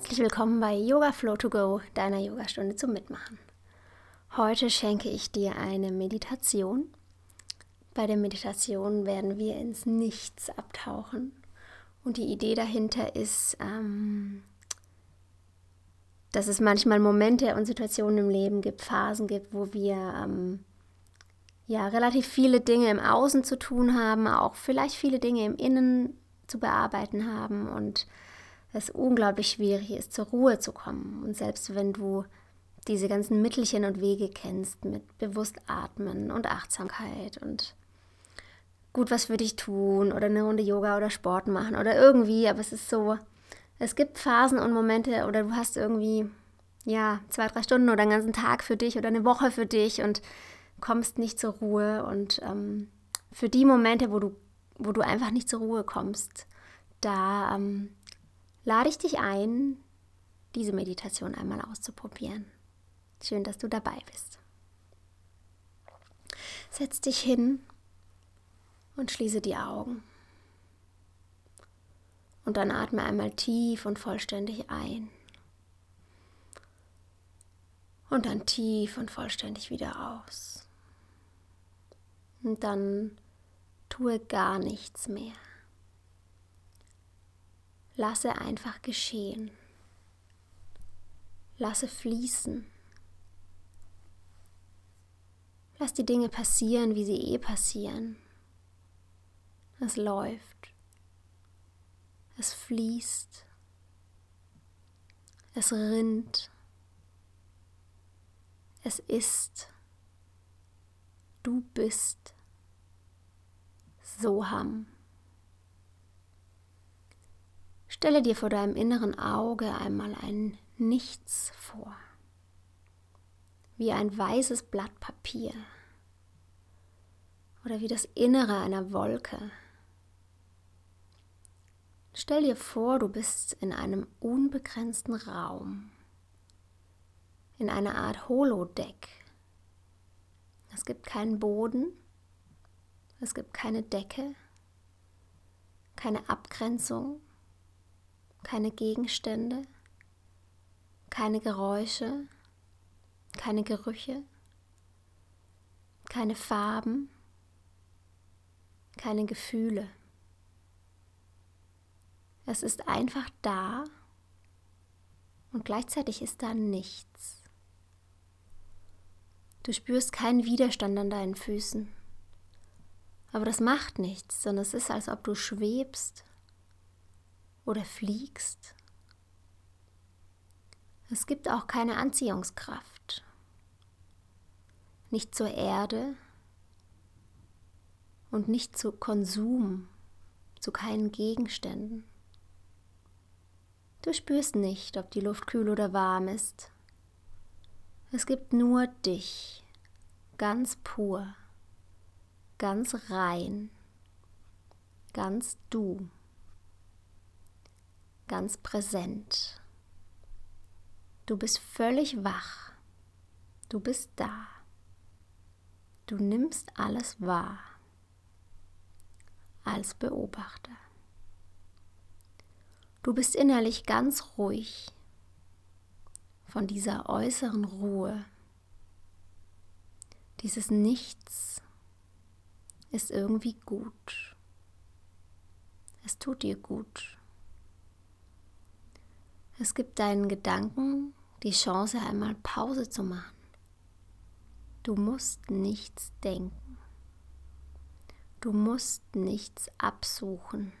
Herzlich willkommen bei Yoga Flow to Go, deiner Yogastunde zum Mitmachen. Heute schenke ich dir eine Meditation. Bei der Meditation werden wir ins Nichts abtauchen. Und die Idee dahinter ist, ähm, dass es manchmal Momente und Situationen im Leben gibt, Phasen gibt, wo wir ähm, ja relativ viele Dinge im Außen zu tun haben, auch vielleicht viele Dinge im Innen zu bearbeiten haben und es unglaublich schwierig ist, zur Ruhe zu kommen. Und selbst wenn du diese ganzen Mittelchen und Wege kennst mit bewusst atmen und Achtsamkeit und gut was für dich tun oder eine Runde Yoga oder Sport machen oder irgendwie, aber es ist so, es gibt Phasen und Momente oder du hast irgendwie, ja, zwei, drei Stunden oder einen ganzen Tag für dich oder eine Woche für dich und kommst nicht zur Ruhe und ähm, für die Momente, wo du, wo du einfach nicht zur Ruhe kommst, da ähm, lade ich dich ein, diese Meditation einmal auszuprobieren. Schön, dass du dabei bist. Setz dich hin und schließe die Augen. Und dann atme einmal tief und vollständig ein. Und dann tief und vollständig wieder aus. Und dann tue gar nichts mehr. Lasse einfach geschehen. Lasse fließen. Lass die Dinge passieren, wie sie eh passieren. Es läuft. Es fließt. Es rinnt. Es ist. Du bist. Soham. Stelle dir vor deinem inneren Auge einmal ein Nichts vor, wie ein weißes Blatt Papier. Oder wie das Innere einer Wolke. Stell dir vor, du bist in einem unbegrenzten Raum, in einer Art Holodeck. Es gibt keinen Boden, es gibt keine Decke, keine Abgrenzung, keine Gegenstände, keine Geräusche, keine Gerüche, keine Farben, keine Gefühle. Es ist einfach da und gleichzeitig ist da nichts. Du spürst keinen Widerstand an deinen Füßen. Aber das macht nichts, sondern es ist, als ob du schwebst oder fliegst. Es gibt auch keine Anziehungskraft. Nicht zur Erde und nicht zu Konsum, zu keinen Gegenständen. Du spürst nicht, ob die Luft kühl oder warm ist. Es gibt nur dich, ganz pur, ganz rein, ganz du ganz präsent. Du bist völlig wach. Du bist da. Du nimmst alles wahr als Beobachter. Du bist innerlich ganz ruhig von dieser äußeren Ruhe. Dieses Nichts ist irgendwie gut. Es tut dir gut. Es gibt deinen Gedanken die Chance, einmal Pause zu machen. Du musst nichts denken. Du musst nichts absuchen,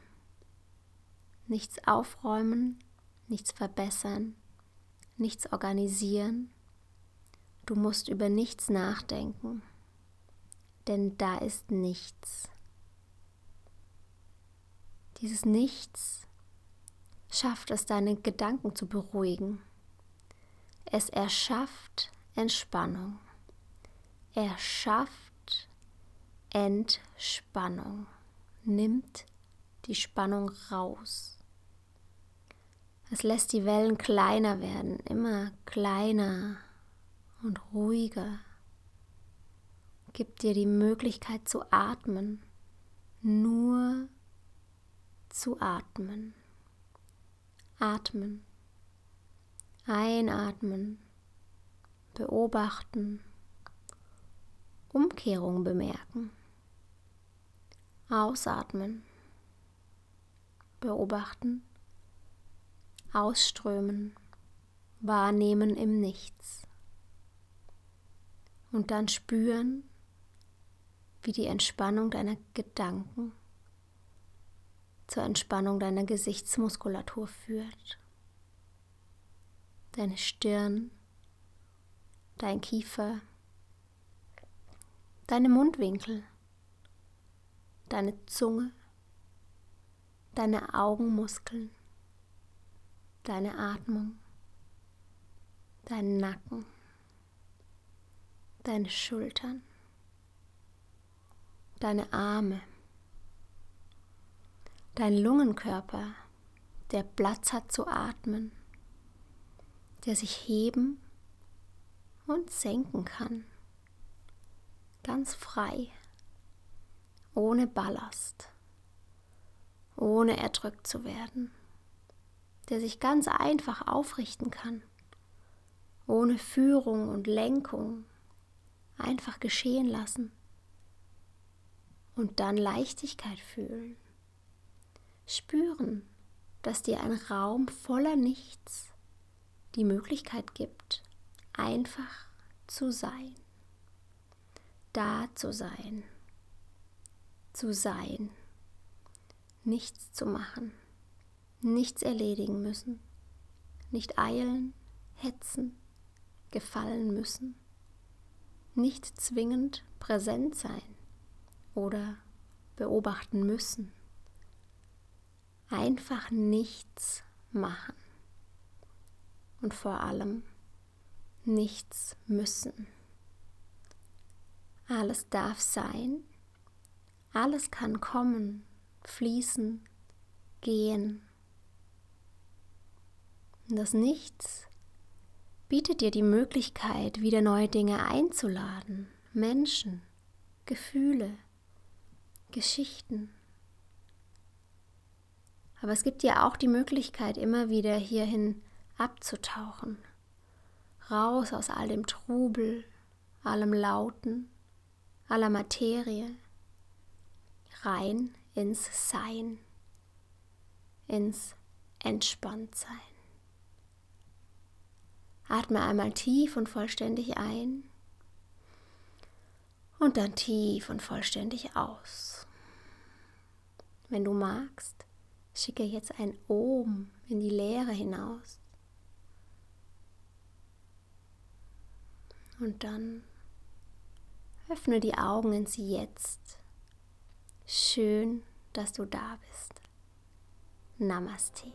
nichts aufräumen, nichts verbessern, nichts organisieren. Du musst über nichts nachdenken, denn da ist nichts. Dieses Nichts schafft es, deine Gedanken zu beruhigen. Es erschafft Entspannung. Er schafft Entspannung. Nimmt die Spannung raus. Es lässt die Wellen kleiner werden, immer kleiner und ruhiger. Gibt dir die Möglichkeit zu atmen, nur zu atmen atmen, Einatmen, beobachten, Umkehrung bemerken. Ausatmen, beobachten, ausströmen, wahrnehmen im Nichts. Und dann spüren, wie die Entspannung deiner Gedanken zur Entspannung deiner Gesichtsmuskulatur führt. Deine Stirn, dein Kiefer, deine Mundwinkel, deine Zunge, deine Augenmuskeln, deine Atmung, deinen Nacken, deine Schultern, deine Arme, dein Lungenkörper, der Platz hat zu atmen, der sich heben und senken kann, ganz frei, ohne Ballast, ohne erdrückt zu werden, der sich ganz einfach aufrichten kann, ohne Führung und Lenkung, einfach geschehen lassen und dann Leichtigkeit fühlen spüren, dass dir ein Raum voller Nichts die Möglichkeit gibt, einfach zu sein, da zu sein, zu sein, nichts zu machen, nichts erledigen müssen, nicht eilen, hetzen, gefallen müssen, nicht zwingend präsent sein oder beobachten müssen einfach nichts machen und vor allem nichts müssen. Alles darf sein, alles kann kommen, fließen, gehen. Und das Nichts bietet dir die Möglichkeit, wieder neue Dinge einzuladen, Menschen, Gefühle, Geschichten. Aber es gibt ja auch die Möglichkeit, immer wieder hierhin abzutauchen, raus aus all dem Trubel, allem Lauten, aller Materie, rein ins Sein, ins Entspanntsein. Atme einmal tief und vollständig ein und dann tief und vollständig aus. Wenn du magst, Schicke jetzt ein Ohm in die Leere hinaus. Und dann öffne die Augen ins Jetzt. Schön, dass du da bist. Namaste.